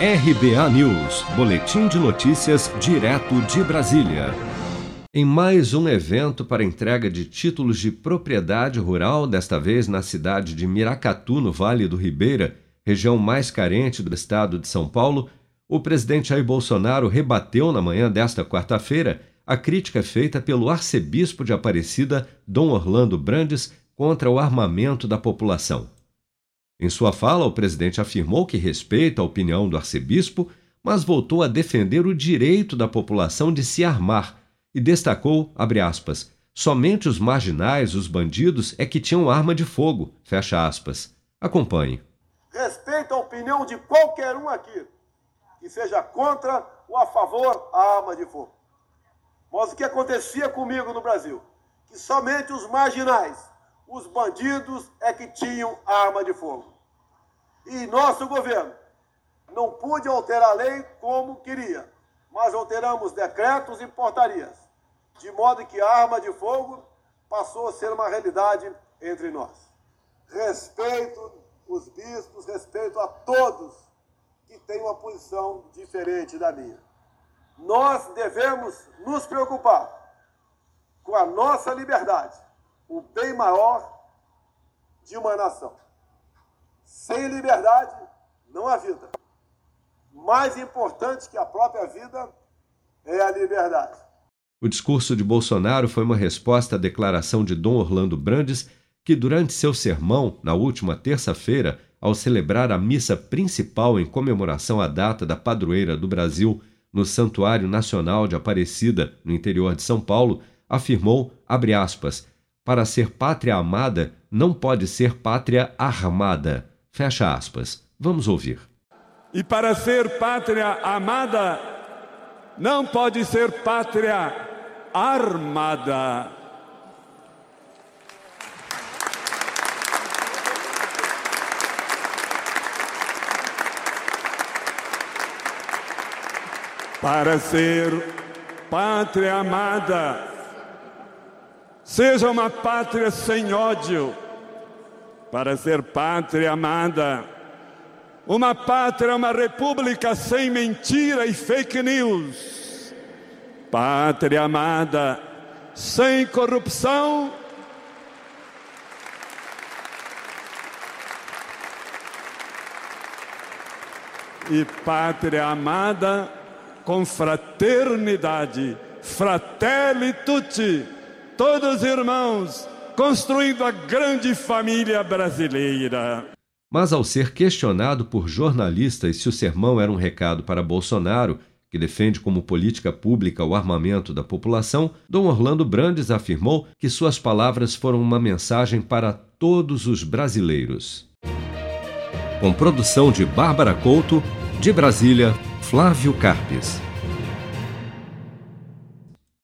RBA News, Boletim de Notícias, direto de Brasília. Em mais um evento para entrega de títulos de propriedade rural, desta vez na cidade de Miracatu, no Vale do Ribeira, região mais carente do estado de São Paulo, o presidente Jair Bolsonaro rebateu na manhã desta quarta-feira a crítica feita pelo arcebispo de Aparecida, Dom Orlando Brandes, contra o armamento da população. Em sua fala, o presidente afirmou que respeita a opinião do arcebispo, mas voltou a defender o direito da população de se armar e destacou, aspas, somente os marginais, os bandidos, é que tinham arma de fogo, fecha aspas. Acompanhe. Respeito a opinião de qualquer um aqui, que seja contra ou a favor da arma de fogo. Mas o que acontecia comigo no Brasil? Que somente os marginais, os bandidos é que tinham arma de fogo. E nosso governo não pôde alterar a lei como queria, mas alteramos decretos e portarias, de modo que a arma de fogo passou a ser uma realidade entre nós. Respeito os bispos, respeito a todos que têm uma posição diferente da minha. Nós devemos nos preocupar com a nossa liberdade o bem maior de uma nação. Sem liberdade, não há vida. Mais importante que a própria vida é a liberdade. O discurso de Bolsonaro foi uma resposta à declaração de Dom Orlando Brandes, que, durante seu sermão, na última terça-feira, ao celebrar a missa principal em comemoração à data da padroeira do Brasil no Santuário Nacional de Aparecida, no interior de São Paulo, afirmou, aspas, para ser pátria amada, não pode ser pátria armada. Fecha aspas. Vamos ouvir. E para ser pátria amada, não pode ser pátria armada. Para ser pátria amada, Seja uma pátria sem ódio, para ser pátria amada. Uma pátria, uma república sem mentira e fake news. Pátria amada, sem corrupção. E pátria amada com fraternidade, fratelli tutti todos irmãos, construindo a grande família brasileira. Mas ao ser questionado por jornalistas se o sermão era um recado para Bolsonaro, que defende como política pública o armamento da população, Dom Orlando Brandes afirmou que suas palavras foram uma mensagem para todos os brasileiros. Com produção de Bárbara Couto, de Brasília, Flávio Carpes.